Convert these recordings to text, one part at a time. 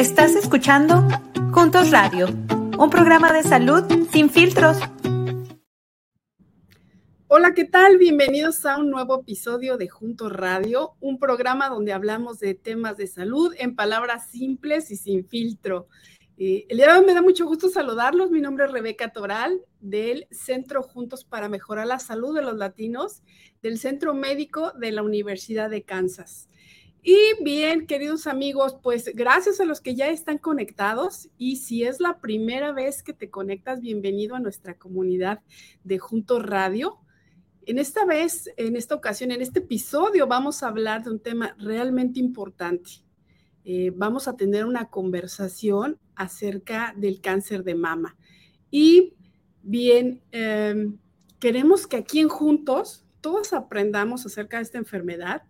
Estás escuchando Juntos Radio, un programa de salud sin filtros. Hola, ¿qué tal? Bienvenidos a un nuevo episodio de Juntos Radio, un programa donde hablamos de temas de salud en palabras simples y sin filtro. Eh, el día de hoy me da mucho gusto saludarlos. Mi nombre es Rebeca Toral del Centro Juntos para Mejorar la Salud de los Latinos del Centro Médico de la Universidad de Kansas. Y bien, queridos amigos, pues gracias a los que ya están conectados y si es la primera vez que te conectas, bienvenido a nuestra comunidad de Juntos Radio. En esta vez, en esta ocasión, en este episodio, vamos a hablar de un tema realmente importante. Eh, vamos a tener una conversación acerca del cáncer de mama. Y bien, em, queremos que aquí en Juntos todos aprendamos acerca de esta enfermedad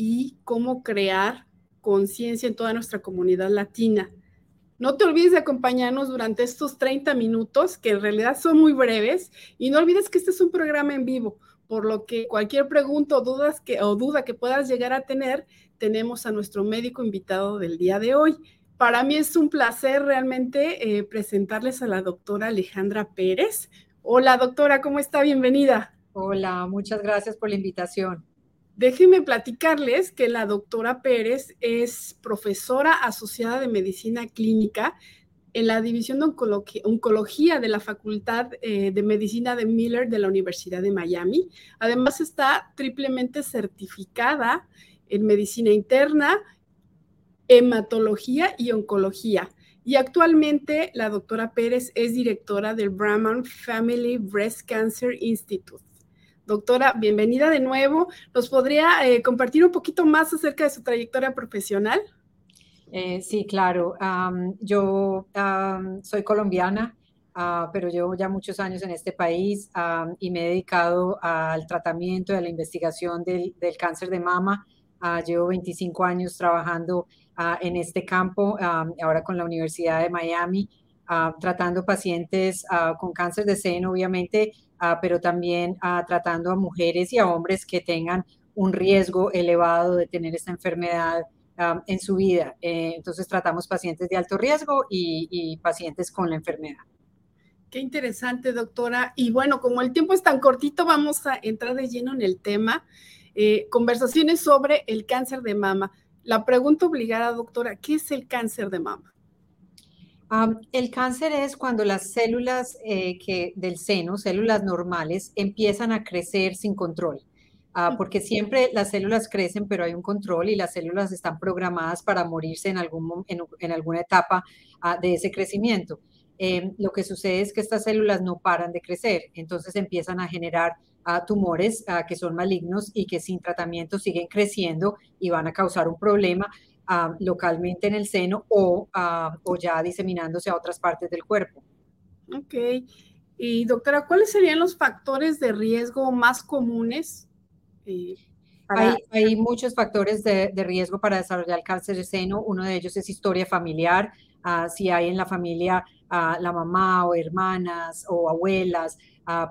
y cómo crear conciencia en toda nuestra comunidad latina. No te olvides de acompañarnos durante estos 30 minutos, que en realidad son muy breves, y no olvides que este es un programa en vivo, por lo que cualquier pregunta o, dudas que, o duda que puedas llegar a tener, tenemos a nuestro médico invitado del día de hoy. Para mí es un placer realmente eh, presentarles a la doctora Alejandra Pérez. Hola doctora, ¿cómo está? Bienvenida. Hola, muchas gracias por la invitación. Déjenme platicarles que la doctora Pérez es profesora asociada de medicina clínica en la División de Oncología, de la Facultad eh, de Medicina de Miller de la Universidad de Miami. Además está triplemente certificada en medicina interna, hematología y oncología. Y actualmente la doctora Pérez es directora del Brahman Family Breast Cancer Institute. Doctora, bienvenida de nuevo. ¿Nos podría eh, compartir un poquito más acerca de su trayectoria profesional? Eh, sí, claro. yo soy colombiana, ah, pero llevo ya muchos años en este país y me he dedicado al tratamiento y a la investigación del, cáncer de mama. Ah, llevo 25 años trabajando ah, en este campo, ahora con la Universidad de Miami, tratando pacientes con cáncer de seno, obviamente Ah, pero también ah, tratando a mujeres y a hombres que tengan un riesgo elevado de tener esta enfermedad ah, en su vida. Eh, entonces tratamos pacientes de alto riesgo y, pacientes con la enfermedad. Qué interesante, doctora. Y bueno, como el tiempo es tan cortito, vamos a entrar de lleno en el tema. Eh, conversaciones sobre el cáncer de mama. La pregunta obligada, doctora, ¿qué es el cáncer de mama? El cáncer es cuando las células eh, que, del seno, células normales, empiezan a crecer sin control. Ah, porque siempre las células crecen, pero hay un control y las células están programadas para morirse en, algún, en, alguna etapa ah, de ese crecimiento. Em, lo que sucede es que estas células no paran de crecer, entonces empiezan a generar ah, tumores que son malignos y que sin tratamiento siguen creciendo y van a causar un problema localmente en el seno o, o ya diseminándose a otras partes del cuerpo. Ok. Y doctora, ¿cuáles serían los factores de riesgo más comunes? Eh, hay, hay, muchos factores de, de, riesgo para desarrollar cáncer de seno. Uno de ellos es historia familiar. Ah, si hay en la familia la mamá o hermanas o abuelas,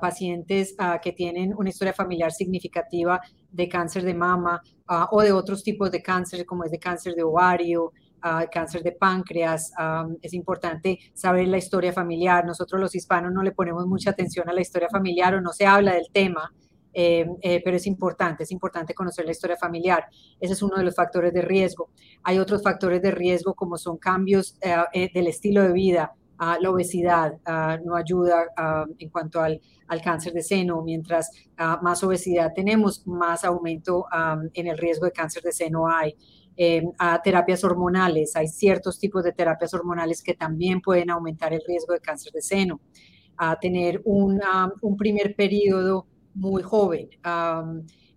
pacientes que tienen una historia familiar significativa de cáncer de mama ah, o de otros tipos de cáncer, como es de cáncer de ovario, ah, cáncer de páncreas. es importante saber la historia familiar. Nosotros los hispanos no le ponemos mucha atención a la historia familiar o no se habla del tema. Eh, eh, pero es importante, es importante conocer la historia familiar. Ese es uno de los factores de riesgo. Hay otros factores de riesgo como son cambios eh, del estilo de vida, la obesidad no ayuda en cuanto al, cáncer de seno. Mientras más obesidad tenemos, más aumento en el riesgo de cáncer de seno hay. Em, a terapias hormonales, hay ciertos tipos de terapias hormonales que también pueden aumentar el riesgo de cáncer de seno. A tener un primer periodo muy joven.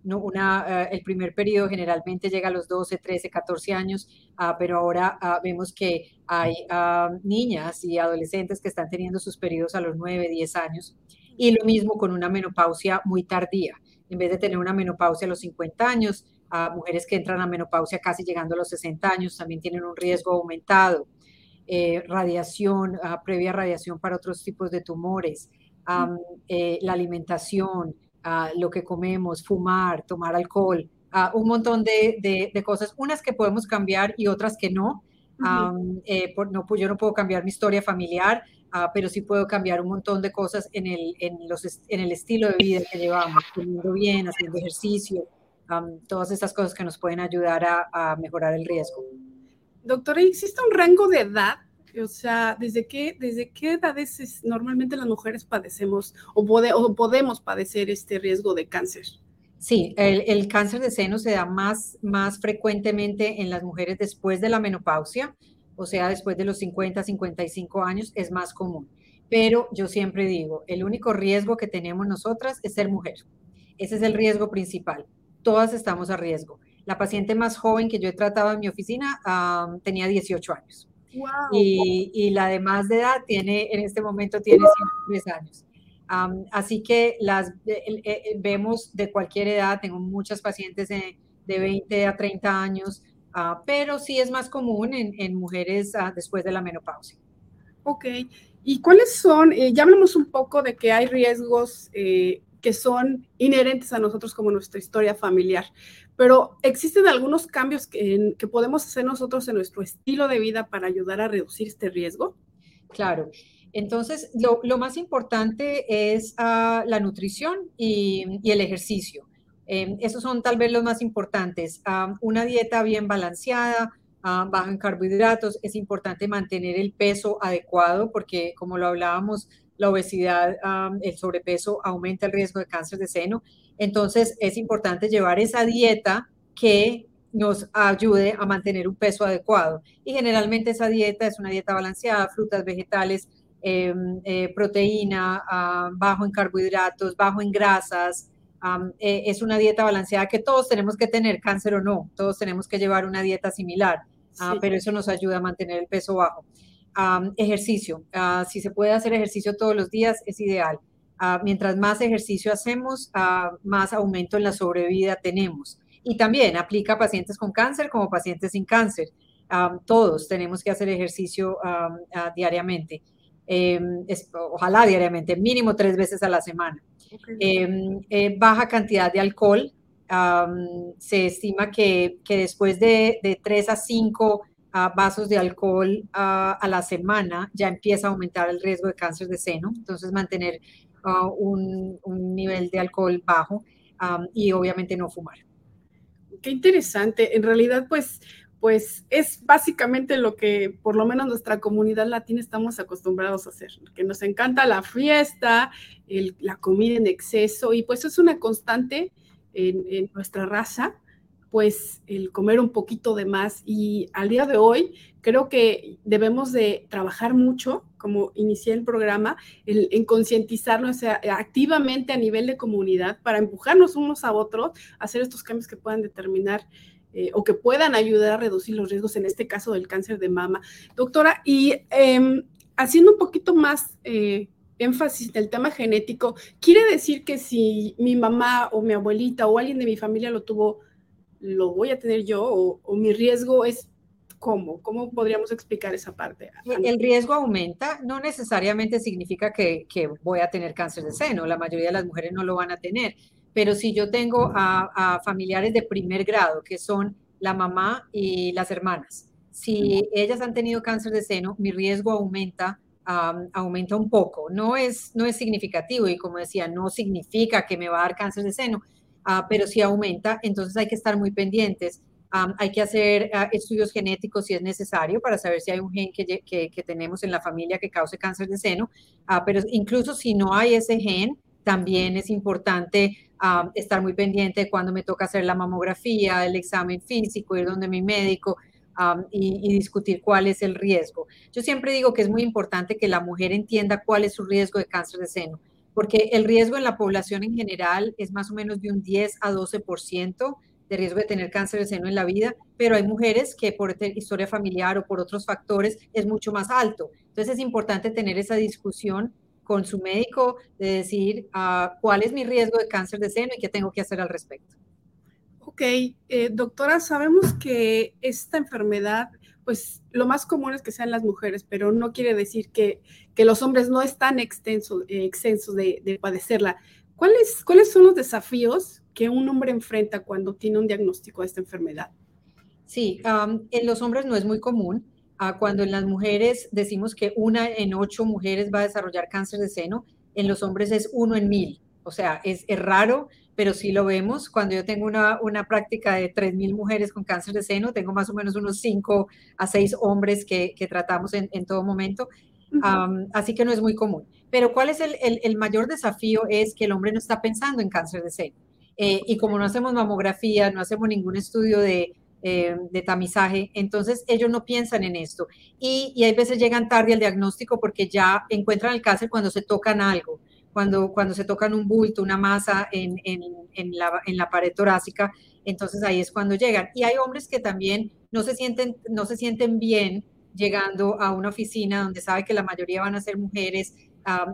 ¿No? Una, eh, el primer periodo generalmente llega a los 12, 13, 14 años, ah, pero ahora ah, vemos que hay ah, niñas y adolescentes que están teniendo sus periodos a los 9, 10 años. Y lo mismo con una menopausia muy tardía. En vez de tener una menopausia a los 50 años, mujeres que entran a menopausia casi llegando a los 60 años también tienen un riesgo aumentado. Eh, radiación, previa radiación para otros tipos de tumores, eh, la alimentación, lo que comemos, fumar, tomar alcohol, un montón de, de, cosas, unas que podemos cambiar y otras que no, Eh, no, yo no puedo cambiar mi historia familiar, ah, pero sí puedo cambiar un montón de cosas en el, en los, en el estilo de vida que llevamos, comiendo bien, haciendo ejercicio, todas estas cosas que nos pueden ayudar a, mejorar el riesgo. Doctora, ¿existe un rango de edad o sea, ¿desde qué, desde qué edades normalmente las mujeres padecemos o, o, podemos padecer este riesgo de cáncer? Sí, el, cáncer de seno se da más, más frecuentemente en las mujeres después de la menopausia, o sea, después de los 50, 55 años es más común. Pero yo siempre digo, el único riesgo que tenemos nosotras es ser mujer. Ese es el riesgo principal. Todas estamos a riesgo. La paciente más joven que yo he tratado en mi oficina tenía 18 años. Y, la de más de edad tiene, en este momento tiene 103 años así que las eh, eh, vemos de cualquier edad, tengo muchas pacientes de, 20 a 30 años, ah, pero sí es más común en, mujeres ah, después de la menopausia. Ok, ¿y cuáles son? Eh, ya hablamos un poco de que hay riesgos que son inherentes a nosotros como nuestra historia familiar, pero ¿existen algunos cambios que, que podemos hacer nosotros en nuestro estilo de vida para ayudar a reducir este riesgo? Claro. Entonces, lo, más importante es ah, la nutrición y, el ejercicio. Em, esos son tal vez los más importantes. Ah, una dieta bien balanceada, uh, baja en carbohidratos. Es importante mantener el peso adecuado porque, como lo hablábamos, la obesidad, el sobrepeso aumenta el riesgo de cáncer de seno. Entonces, es importante llevar esa dieta que nos ayude a mantener un peso adecuado. Y generalmente esa dieta es una dieta balanceada, frutas, vegetales, Em, eh, proteína, ah, bajo en carbohidratos, bajo en grasas. Eh, es una dieta balanceada que todos tenemos que tener, cáncer o no, todos tenemos que llevar una dieta similar, ah, pero eso nos ayuda a mantener el peso bajo. ejercicio, ah, si se puede hacer ejercicio todos los días, es ideal. Mientras más ejercicio hacemos, más aumento en la sobrevida tenemos. Y también aplica a pacientes con cáncer como pacientes sin cáncer. todos tenemos que hacer ejercicio diariamente. Em, ojalá diariamente, mínimo tres veces a la semana. Em, eh, baja cantidad de alcohol. se estima que, que después de, de, tres a cinco ah, vasos de alcohol ah, a la semana ya empieza a aumentar el riesgo de cáncer de seno. Entonces, mantener un, un, nivel de alcohol bajo y obviamente no fumar. Qué interesante. En realidad, pues pues es básicamente lo que por lo menos nuestra comunidad latina estamos acostumbrados a hacer, que nos encanta la fiesta, la comida en exceso y pues es una constante en, nuestra raza, pues el comer un poquito de más y al día de hoy creo que debemos de trabajar mucho, como inicié el programa, en concientizarnos activamente a nivel de comunidad para empujarnos unos a otros a hacer estos cambios que puedan determinar eh, o que puedan ayudar a reducir los riesgos, en este caso del cáncer de mama. Doctora, y em, haciendo un poquito más eh, énfasis en el tema genético, ¿quiere decir que si mi mamá o mi abuelita o alguien de mi familia lo tuvo, lo voy a tener yo o, mi riesgo es ¿Cómo? ¿Cómo podríamos explicar esa parte? El riesgo aumenta, no necesariamente significa que, que, voy a tener cáncer de seno, la mayoría de las mujeres no lo van a tener, pero si yo tengo a, familiares de primer grado, que son la mamá y las hermanas, si ellas han tenido cáncer de seno, mi riesgo aumenta, aumenta un poco. No es, no es significativo y como decía, no significa que me va a dar cáncer de seno, ah, pero sí aumenta, entonces hay que estar muy pendientes. hay que hacer ah, estudios genéticos si es necesario para saber si hay un gen que, que, tenemos en la familia que cause cáncer de seno, ah, pero incluso si no hay ese gen, también es importante estar muy pendiente cuando me toca hacer la mamografía, el examen físico, ir donde mi médico y, discutir cuál es el riesgo. Yo siempre digo que es muy importante que la mujer entienda cuál es su riesgo de cáncer de seno, porque el riesgo en la población en general es más o menos de un 10 a 12% de riesgo de tener cáncer de seno en la vida, pero hay mujeres que por historia familiar o por otros factores es mucho más alto. Entonces es importante tener esa discusión con su médico de decir ah, cuál es mi riesgo de cáncer de seno y qué tengo que hacer al respecto. Ok, eh, doctora, sabemos que esta enfermedad, pues lo más común es que sean las mujeres, pero no quiere decir que, que los hombres no están extensos, eh, de, de, padecerla. ¿Cuáles, ¿Cuáles son los desafíos que un hombre enfrenta cuando tiene un diagnóstico de esta enfermedad? Sí, en los hombres no es muy común cuando en las mujeres decimos que una en ocho mujeres va a desarrollar cáncer de seno, en los hombres es uno en mil. O sea, es, es raro, pero sí lo vemos. Cuando yo tengo una, una práctica de 3.000 mujeres con cáncer de seno, tengo más o menos unos 5 a 6 hombres que, que tratamos en, en, todo momento. así que no es muy común. Pero ¿cuál es el, el, el, mayor desafío? Es que el hombre no está pensando en cáncer de seno. Eh, y como no hacemos mamografía, no hacemos ningún estudio de, eh, de tamizaje, entonces ellos no piensan en esto. Y, y hay veces llegan tarde al diagnóstico porque ya encuentran el cáncer cuando se tocan algo cuando, cuando se tocan un bulto, una masa en, en, en, la, en la pared torácica, entonces ahí es cuando llegan. Y hay hombres que también no se sienten, no se sienten bien llegando a una oficina donde sabe que la mayoría van a ser mujeres,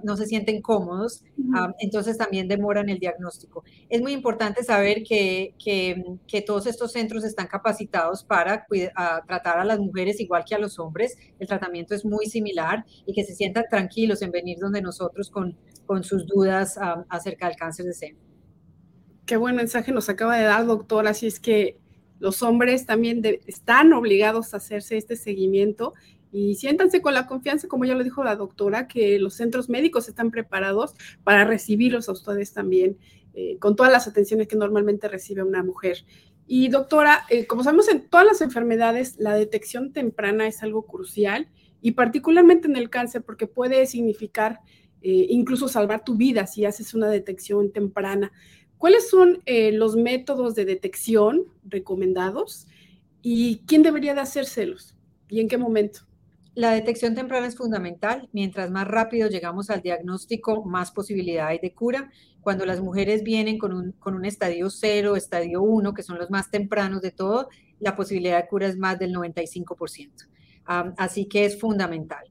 no se sienten cómodos, entonces también demoran el diagnóstico. Es muy importante saber que, que, que todos estos centros están capacitados para tratar a las mujeres igual que a los hombres. El tratamiento es muy similar y que se sientan tranquilos en venir donde nosotros con, con sus dudas acerca del cáncer de seno. Qué buen mensaje nos acaba de dar, doctora. Así es que los hombres también están obligados a hacerse este seguimiento y siéntanse con la confianza, como ya lo dijo la doctora, que los centros médicos están preparados para recibirlos a ustedes también, eh, con todas las atenciones que normalmente recibe una mujer. Y doctora, eh, como sabemos en todas las enfermedades, la detección temprana es algo crucial y particularmente en el cáncer porque puede significar eh, incluso salvar tu vida si haces una detección temprana. ¿Cuáles son los métodos de detección recomendados y quién debería de hacérselos y en qué momento? La detección temprana es fundamental. Mientras más rápido llegamos al diagnóstico, más posibilidad hay de cura. Cuando las mujeres vienen con un, con un estadio 0, estadio 1, que son los más tempranos de todo, la posibilidad de cura es más del 95%. así que es fundamental.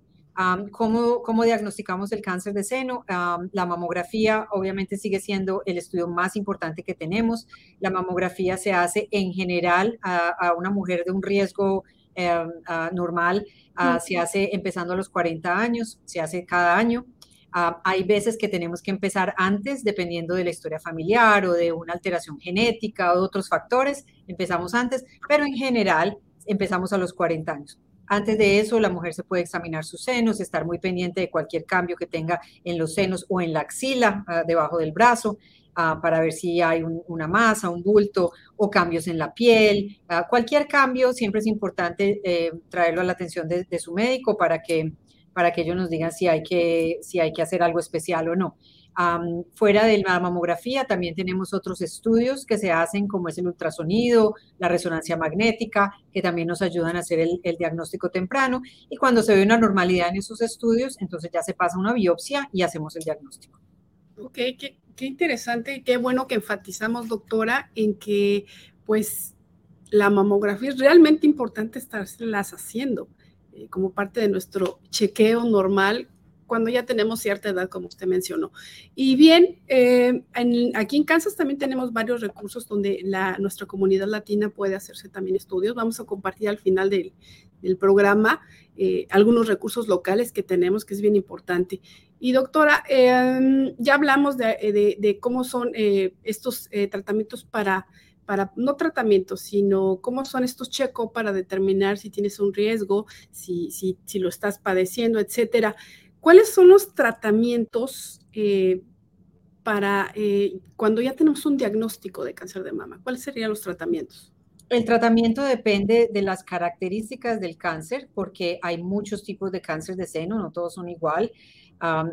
¿cómo, ¿cómo, diagnosticamos el cáncer de seno? la mamografía obviamente sigue siendo el estudio más importante que tenemos. La mamografía se hace en general a, a una mujer de un riesgo Em, ah, normal ah, se hace empezando a los 40 años, se hace cada año. Ah, hay veces que tenemos que empezar antes, dependiendo de la historia familiar o de una alteración genética o de otros factores, empezamos antes, pero en general empezamos a los 40 años. Antes de eso, la mujer se puede examinar sus senos, estar muy pendiente de cualquier cambio que tenga en los senos o en la axila, debajo del brazo. Ah, para ver si hay una masa, un bulto o cambios en la piel. Ah, cualquier cambio siempre es importante eh, traerlo a la atención de, su médico para que, para que ellos nos digan si hay que, si hay que hacer algo especial o no. fuera de la mamografía también tenemos otros estudios que se hacen como es el ultrasonido, la resonancia magnética, que también nos ayudan a hacer el, el diagnóstico temprano. Y cuando se ve una normalidad en esos estudios, entonces ya se pasa una biopsia y hacemos el diagnóstico. Ok, qué, qué interesante y qué bueno que enfatizamos, doctora, en que pues la mamografía es realmente importante estarlas haciendo eh, como parte de nuestro chequeo normal cuando ya tenemos cierta edad, como usted mencionó. Y bien, eh, aquí en Kansas también tenemos varios recursos donde nuestra comunidad latina puede hacerse también estudios. Vamos a compartir al final del, del programa eh, algunos recursos locales que tenemos, que es bien importante. Y doctora, em, ya hablamos de, eh, cómo son eh, estos tratamientos para, para, no tratamientos, sino cómo son estos check-up para determinar si tienes un riesgo, si, si, si lo estás padeciendo, etcétera. ¿Cuáles son los tratamientos para cuando ya tenemos un diagnóstico de cáncer de mama? ¿Cuáles serían los tratamientos? El tratamiento depende de las características del cáncer, porque hay muchos tipos de cáncer de seno, no todos son igual.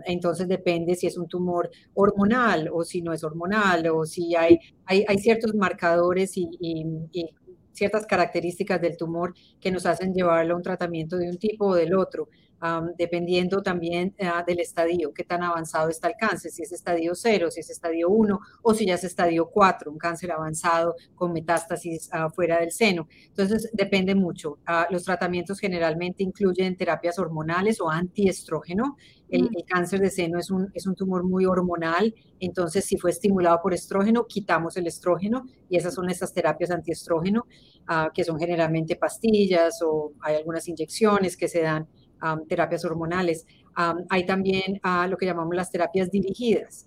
Entonces depende si es un tumor hormonal o si no es hormonal o si hay, hay, ciertos marcadores y, y, ciertas características del tumor que nos hacen llevarlo a un tratamiento de un tipo o del otro dependiendo también ah, del estadio, qué tan avanzado está el cáncer, si es estadio 0, si es estadio 1 o si ya es estadio 4, un cáncer avanzado con metástasis uh, fuera del seno. Entonces, depende mucho. Ah, los tratamientos generalmente incluyen terapias hormonales o antiestrógeno. El, el, cáncer de seno es un, es un tumor muy hormonal, entonces si fue estimulado por estrógeno, quitamos el estrógeno y esas son esas terapias antiestrógeno, que son generalmente pastillas o hay algunas inyecciones que se dan terapias hormonales. hay también lo que llamamos las terapias dirigidas,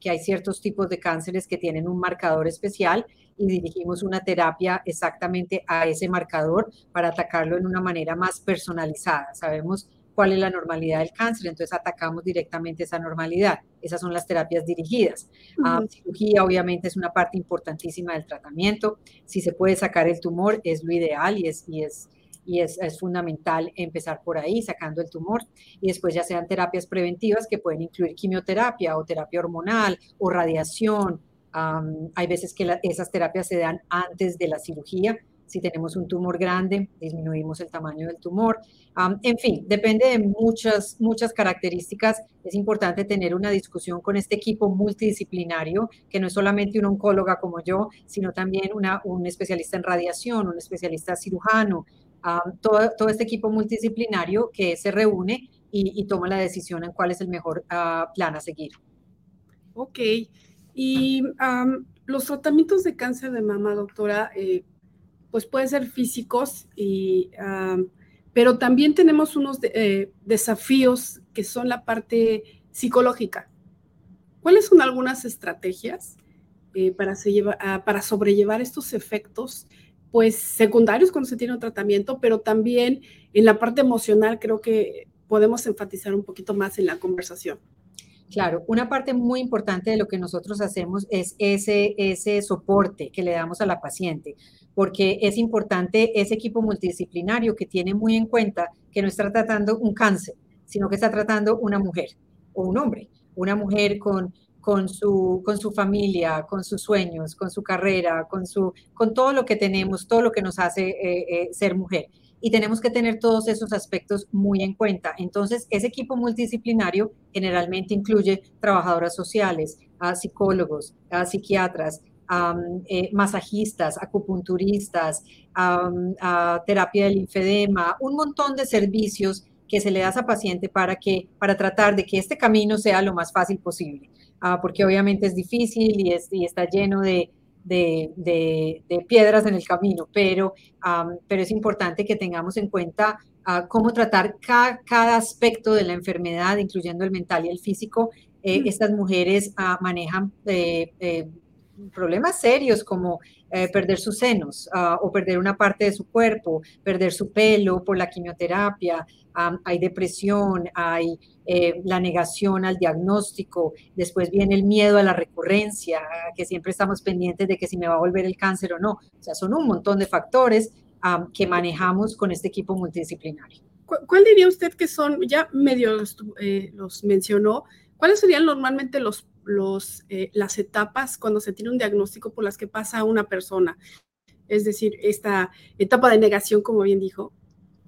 que hay ciertos tipos de cánceres que tienen un marcador especial y dirigimos una terapia exactamente a ese marcador para atacarlo en una manera más personalizada. Sabemos cuál es la normalidad del cáncer, entonces atacamos directamente esa normalidad. Esas son las terapias dirigidas. La cirugía obviamente es una parte importantísima del tratamiento. Si se puede sacar el tumor es lo ideal y es, y es, y es, es, fundamental empezar por ahí, sacando el tumor. Y después ya sean terapias preventivas que pueden incluir quimioterapia o terapia hormonal o radiación hay veces que esas terapias se dan antes de la cirugía. Si tenemos un tumor grande, disminuimos el tamaño del tumor. en fin, depende de muchas, muchas características. Es importante tener una discusión con este equipo multidisciplinario, que no es solamente una oncóloga como yo, sino también una, un especialista en radiación, un especialista cirujano, todo, todo, este equipo multidisciplinario que se reúne y, toma la decisión en cuál es el mejor ah, plan a seguir. Ok. Y los tratamientos de cáncer de mama, doctora, eh, pues pueden ser físicos, y, pero también tenemos unos eh, desafíos que son la parte psicológica. ¿Cuáles son algunas estrategias eh, para, ah, para sobrellevar estos efectos? pues secundarios cuando se tiene un tratamiento, pero también en la parte emocional creo que podemos enfatizar un poquito más en la conversación. Claro, una parte muy importante de lo que nosotros hacemos es ese, ese soporte que le damos a la paciente, porque es importante ese equipo multidisciplinario que tiene muy en cuenta que no está tratando un cáncer, sino que está tratando una mujer o un hombre, una mujer con, con, su, con su familia, con sus sueños, con su carrera, con, su, con todo lo que tenemos, todo lo que nos hace eh, eh, ser mujer y tenemos que tener todos esos aspectos muy en cuenta. Entonces, ese equipo multidisciplinario generalmente incluye trabajadoras sociales, a psicólogos, a psiquiatras, eh, masajistas, acupunturistas, a terapia del linfedema, un montón de servicios que se le da a paciente para, que, para tratar de que este camino sea lo más fácil posible, ah, porque obviamente es difícil y, y está lleno de, de, piedras en el camino, pero, pero es importante que tengamos en cuenta ah, cómo tratar cada, aspecto de la enfermedad, incluyendo el mental y el físico. Eh, estas mujeres ah, manejan eh, eh, problemas serios como perder sus senos ah, o perder una parte de su cuerpo, perder su pelo por la quimioterapia, hay depresión, hay eh, la negación al diagnóstico, después viene el miedo a la recurrencia, que siempre estamos pendientes de que si me va a volver el cáncer o no. O sea, son un montón de factores que manejamos con este equipo multidisciplinario. ¿Cuál diría usted que son, ya medio los, eh, mencionó, cuáles serían normalmente los, los, eh, las etapas cuando se tiene un diagnóstico por las que pasa una persona? Es decir, esta etapa de negación, como bien dijo,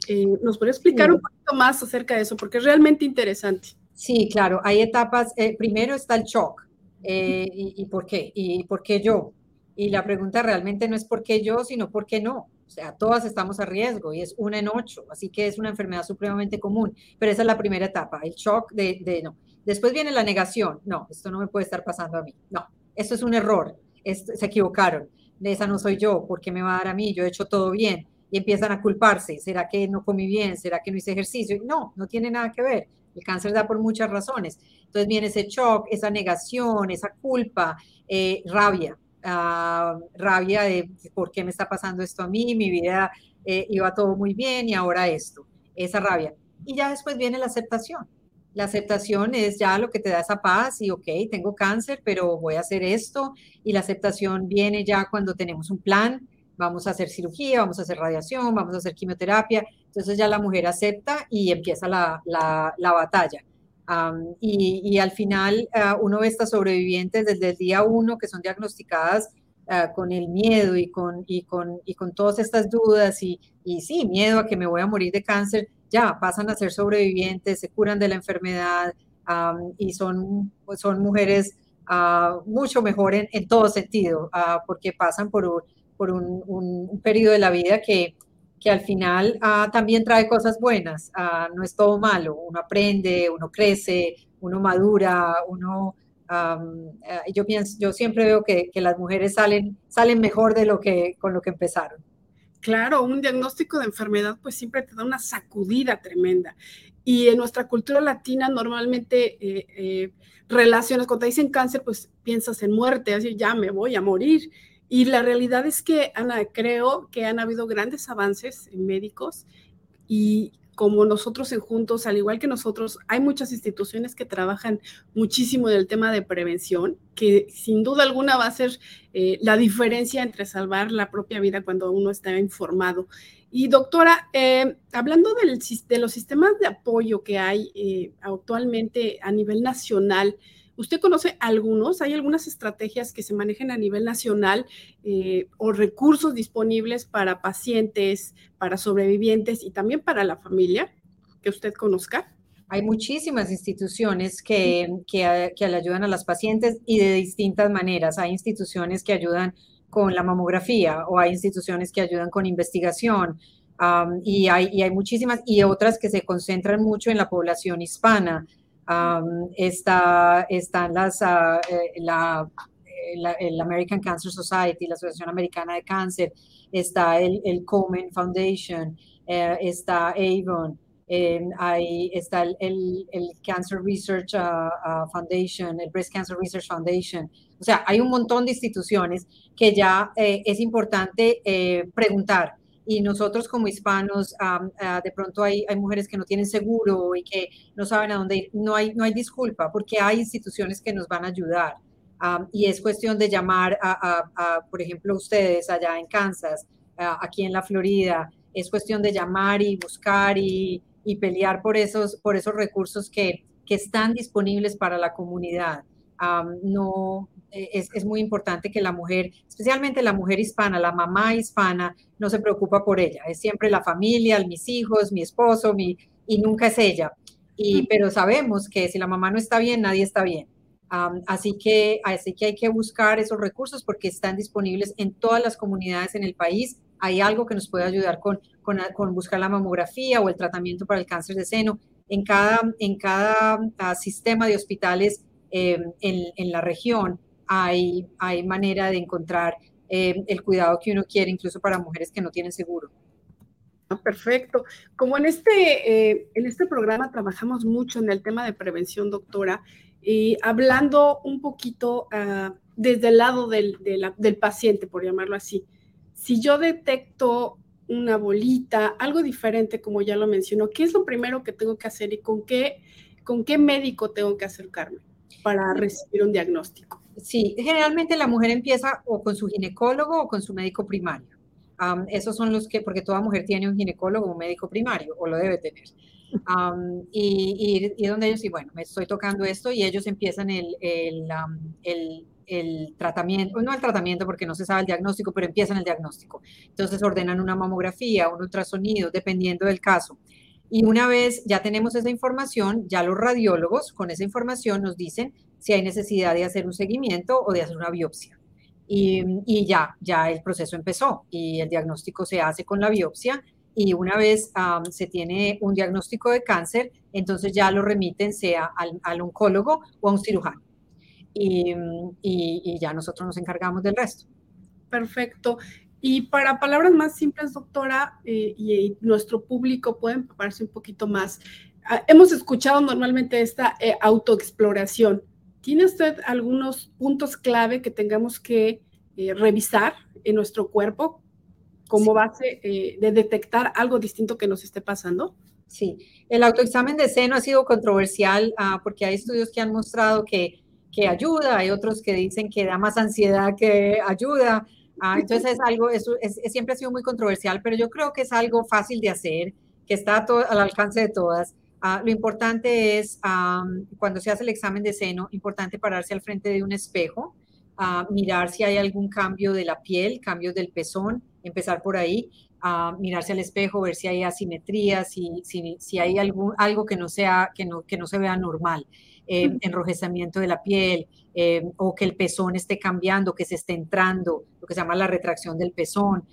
eh, ¿Nos puede explicar un poquito más acerca de eso? Porque es realmente interesante. Sí, claro, hay etapas. Eh, primero está el shock. Eh, y, por qué? ¿Y por qué yo? Y la pregunta realmente no es por qué yo, sino por qué no. O sea, todas estamos a riesgo y es una en ocho, así que es una enfermedad supremamente común. Pero esa es la primera etapa, el shock de, de no. Después viene la negación. No, esto no me puede estar pasando a mí. No, esto es un error. se equivocaron. De esa no soy yo. ¿Por qué me va a dar a mí? Yo he hecho todo bien y empiezan a culparse. ¿Será que no comí bien? ¿Será que no hice ejercicio? No, no tiene nada que ver. El cáncer da por muchas razones. Entonces viene ese shock, esa negación, esa culpa, eh, rabia, ah, rabia de por qué me está pasando esto a mí, mi vida eh, iba todo muy bien y ahora esto, esa rabia. Y ya después viene la aceptación. La aceptación es ya lo que te da esa paz y, ok, tengo cáncer, pero voy a hacer esto. Y la aceptación viene ya cuando tenemos un plan, vamos a hacer cirugía, vamos a hacer radiación, vamos a hacer quimioterapia. Entonces ya la mujer acepta y empieza la, la, batalla. y, al final ah, uno ve estas sobrevivientes desde el día uno que son diagnosticadas ah, con el miedo y con, y, con, y con todas estas dudas y, y sí, miedo a que me voy a morir de cáncer, ya pasan a ser sobrevivientes, se curan de la enfermedad y son, son mujeres ah, mucho mejor en, en todo sentido, porque pasan por un por un, periodo de la vida que, que al final ah, también trae cosas buenas, ah, no es todo malo, uno aprende, uno crece, uno madura. Ah, yo, pienso, yo siempre veo que, que, las mujeres salen, salen mejor de lo que, con lo que empezaron. Claro, un diagnóstico de enfermedad pues siempre te da una sacudida tremenda. y en nuestra cultura latina normalmente eh, eh, relaciones, cuando dicen cáncer, pues piensas en muerte, así ya me voy a morir. Y la realidad es que, Ana, creo que han habido grandes avances en médicos y como nosotros en Juntos, al igual que nosotros, hay muchas instituciones que trabajan muchísimo en el tema de prevención, que sin duda alguna va a ser eh, la diferencia entre salvar la propia vida cuando uno está informado. Y doctora, eh, hablando del, de los sistemas de apoyo que hay eh, actualmente a nivel nacional, ¿Usted conoce algunos? ¿Hay algunas estrategias que se manejen a nivel nacional eh, o recursos disponibles para pacientes, para sobrevivientes y también para la familia que usted conozca? Hay muchísimas instituciones que, que, le ayudan a las pacientes y de distintas maneras. Hay instituciones que ayudan con la mamografía o hay instituciones que ayudan con investigación. y, hay, y hay muchísimas y otras que se concentran mucho en la población hispana está, están las, uh, la, el American Cancer Society, la Asociación Americana de Cáncer, está el, el Komen Foundation, eh, está Avon, eh, está el, el, Cancer Research ah, Foundation, el Breast Cancer Research Foundation. O sea, hay un montón de instituciones que ya es importante preguntar y nosotros como hispanos, ah, de pronto hay, hay mujeres que no tienen seguro y que no saben a dónde ir, no hay, no hay disculpa porque hay instituciones que nos van a ayudar. y es cuestión de llamar a, a, por ejemplo, ustedes allá en Kansas, aquí en la Florida, es cuestión de llamar y buscar y, y pelear por esos, por esos recursos que, que están disponibles para la comunidad. no, eh, es, es, muy importante que la mujer, especialmente la mujer hispana, la mamá hispana, no se preocupa por ella. Es siempre la familia, mis hijos, mi esposo, mi, y nunca es ella. Y, pero sabemos que si la mamá no está bien, nadie está bien. así, que, así que hay que buscar esos recursos porque están disponibles en todas las comunidades en el país. Hay algo que nos puede ayudar con, con, con buscar la mamografía o el tratamiento para el cáncer de seno. En cada, en cada ah, sistema de hospitales em, en, en la región hay, hay manera de encontrar eh, el cuidado que uno quiere, incluso para mujeres que no tienen seguro. Ah, perfecto. Como en este, eh, en este programa trabajamos mucho en el tema de prevención, doctora, y hablando un poquito ah, desde el lado del, del paciente, por llamarlo así. Si yo detecto una bolita, algo diferente, como ya lo mencionó, ¿qué es lo primero que tengo que hacer y con qué, con qué médico tengo que acercarme para recibir un diagnóstico? Sí, generalmente la mujer empieza o con su ginecólogo o con su médico primario. esos son los que, porque toda mujer tiene un ginecólogo o un médico primario, o lo debe tener. y, y, donde ellos, y bueno, me estoy tocando esto y ellos empiezan el, el, el, tratamiento, no el tratamiento porque no se sabe el diagnóstico, pero empiezan el diagnóstico. Entonces ordenan una mamografía, un ultrasonido, dependiendo del caso. Y una vez ya tenemos esa información, ya los radiólogos con esa información nos dicen si hay necesidad de hacer un seguimiento o de hacer una biopsia. Y, ya, ya el proceso empezó y el diagnóstico se hace con la biopsia y una vez se tiene un diagnóstico de cáncer, entonces ya lo remiten sea al, oncólogo o a un cirujano. Y, ya nosotros nos encargamos del resto. Perfecto. Y para palabras más simples, doctora, eh, y, nuestro público puede empaparse un poquito más. Ah, hemos escuchado normalmente esta eh, autoexploración. ¿Tiene usted algunos puntos clave que tengamos que eh, revisar en nuestro cuerpo como base de detectar algo distinto que nos esté pasando? Sí, el autoexamen de seno ha sido controversial ah, porque hay estudios que han mostrado que, que ayuda, hay otros que dicen que da más ansiedad que ayuda. Ah, entonces es algo, eso es, siempre ha sido muy controversial, pero yo creo que es algo fácil de hacer, que está todo, al alcance de todas. Ah, lo importante es, cuando se hace el examen de seno, importante pararse al frente de un espejo, ah, mirar si hay algún cambio de la piel, cambios del pezón, empezar por ahí, mirarse al espejo, ver si hay asimetría, si, si, si hay algún, algo que no, sea, que, no, que no se vea normal. Eh, enrojecimiento de la piel eh, o que el pezón esté cambiando, que se esté entrando, lo que se llama la retracción del pezón.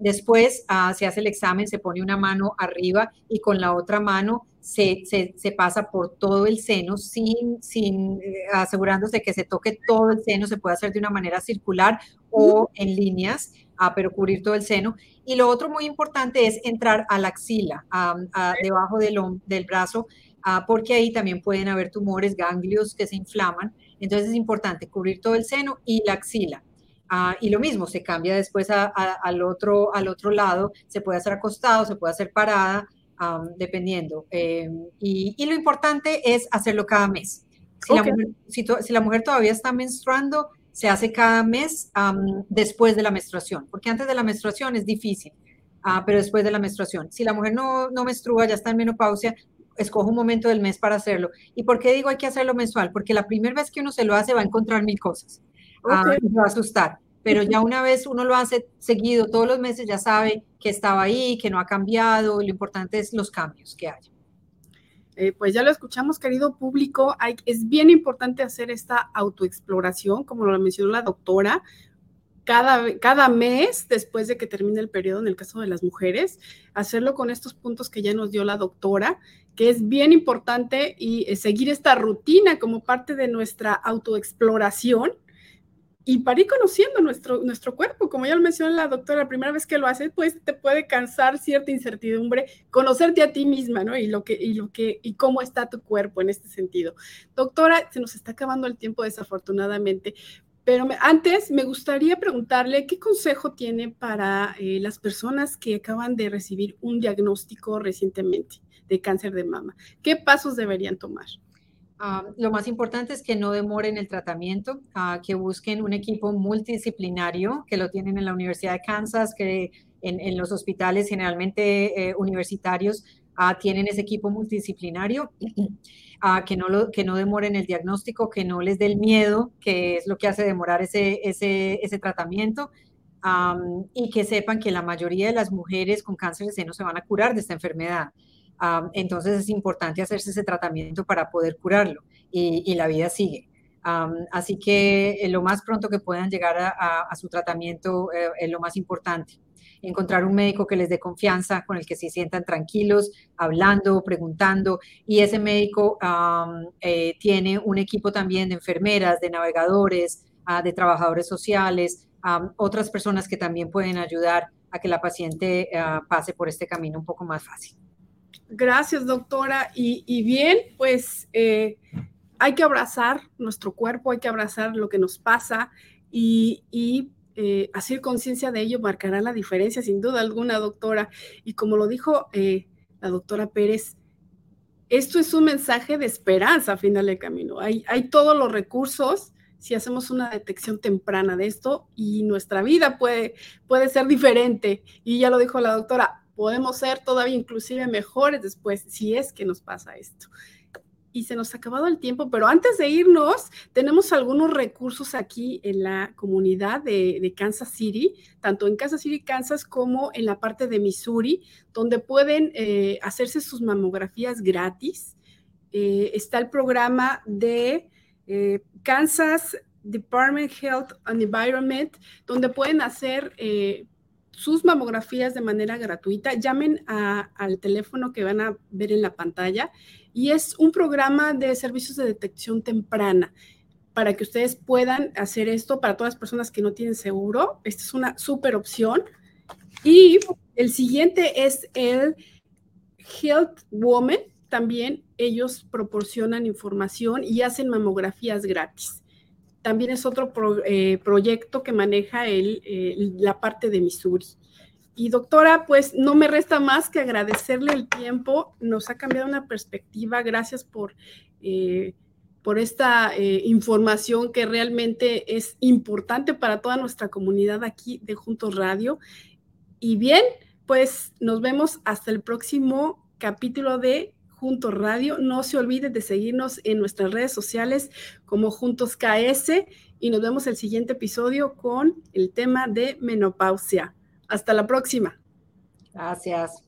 Después ah, se hace el examen, se pone una mano arriba y con la otra mano se, se, pasa por todo el seno sin, sin eh, asegurándose que se toque todo el seno, se puede hacer de una manera circular o en líneas pero cubrir todo el seno. Y lo otro muy importante es entrar a la axila, debajo del, del brazo, porque ahí también pueden haber tumores, ganglios que se inflaman. Entonces es importante cubrir todo el seno y la axila. Ah, y lo mismo, se cambia después al, otro, al otro lado, se puede hacer acostado, se puede hacer parada, dependiendo. Em, y, lo importante es hacerlo cada mes. Si, la mujer, si, la mujer, todavía está menstruando, se hace cada mes después de la menstruación, porque antes de la menstruación es difícil, ah, pero después de la menstruación. Si la mujer no, no menstrua, ya está en menopausia, escojo un momento del mes para hacerlo. ¿Y por qué digo hay que hacerlo mensual? Porque la primera vez que uno se lo hace va a encontrar mil cosas. Ah, va a asustar. Pero ya una vez uno lo hace seguido todos los meses, ya sabe que estaba ahí, que no ha cambiado. Lo importante es los cambios que hay. Eh, pues ya lo escuchamos, querido público. Hay, es bien importante hacer esta autoexploración, como lo mencionó la doctora, cada, cada mes después de que termine el periodo, en el caso de las mujeres, hacerlo con estos puntos que ya nos dio la doctora, que es bien importante y eh, seguir esta rutina como parte de nuestra autoexploración y para ir conociendo nuestro, nuestro cuerpo, como ya lo mencionó la doctora, la primera vez que lo haces, pues te puede cansar cierta incertidumbre, conocerte a ti misma, ¿no? Y lo que, y lo que, y cómo está tu cuerpo en este sentido. Doctora, se nos está acabando el tiempo desafortunadamente, pero antes me gustaría preguntarle qué consejo tiene para eh, las personas que acaban de recibir un diagnóstico recientemente de cáncer de mama. ¿Qué pasos deberían tomar? Ah, lo más importante es que no demoren el tratamiento, ah, que busquen un equipo multidisciplinario, que lo tienen en la Universidad de Kansas, que en, los hospitales generalmente eh, universitarios ah, tienen ese equipo multidisciplinario, que, no lo, que no demoren el diagnóstico, que no les dé el miedo, que es lo que hace demorar ese, ese tratamiento. y que sepan que la mayoría de las mujeres con cáncer de seno se van a curar de esta enfermedad entonces es importante hacerse ese tratamiento para poder curarlo y, la vida sigue. así que eh, lo más pronto que puedan llegar a, su tratamiento eh, es lo más importante. Encontrar un médico que les dé confianza, con el que se sientan tranquilos, hablando, preguntando. Y ese médico eh, tiene un equipo también de enfermeras, de navegadores, ah, de trabajadores sociales, otras personas que también pueden ayudar a que la paciente ah, pase por este camino un poco más fácil. Gracias, doctora. Y, bien, pues eh, hay que abrazar nuestro cuerpo, hay que abrazar lo que nos pasa y, eh, hacer conciencia de ello marcará la diferencia, sin duda alguna, doctora. Y como lo dijo eh, la doctora Pérez, esto es un mensaje de esperanza a final del camino. Hay, hay todos los recursos si hacemos una detección temprana de esto y nuestra vida puede, puede ser diferente. Y ya lo dijo la doctora, podemos ser todavía inclusive mejores después, si es que nos pasa esto. Y se nos ha acabado el tiempo, pero antes de irnos, tenemos algunos recursos aquí en la comunidad de, Kansas City, tanto en Kansas City, Kansas, como en la parte de Missouri, donde pueden eh, hacerse sus mamografías gratis. Eh, está el programa de eh, Kansas Department Health and Environment, donde pueden hacer sus mamografías de manera gratuita. Llamen al teléfono que van a ver en la pantalla y es un programa de servicios de detección temprana para que ustedes puedan hacer esto para todas las personas que no tienen seguro. Esta es una súper opción. Y el siguiente es el Health Woman. También ellos proporcionan información y hacen mamografías gratis también es otro eh, proyecto que maneja la parte de Missouri. Y doctora, pues no me resta más que agradecerle el tiempo, nos ha cambiado una perspectiva, gracias por, eh, por esta eh, información que realmente es importante para toda nuestra comunidad aquí de Juntos Radio. Y bien, pues nos vemos hasta el próximo capítulo de Juntos Radio. No se olviden de seguirnos en nuestras redes sociales como Juntos KS y nos vemos el siguiente episodio con el tema de menopausia. Hasta la próxima. Gracias.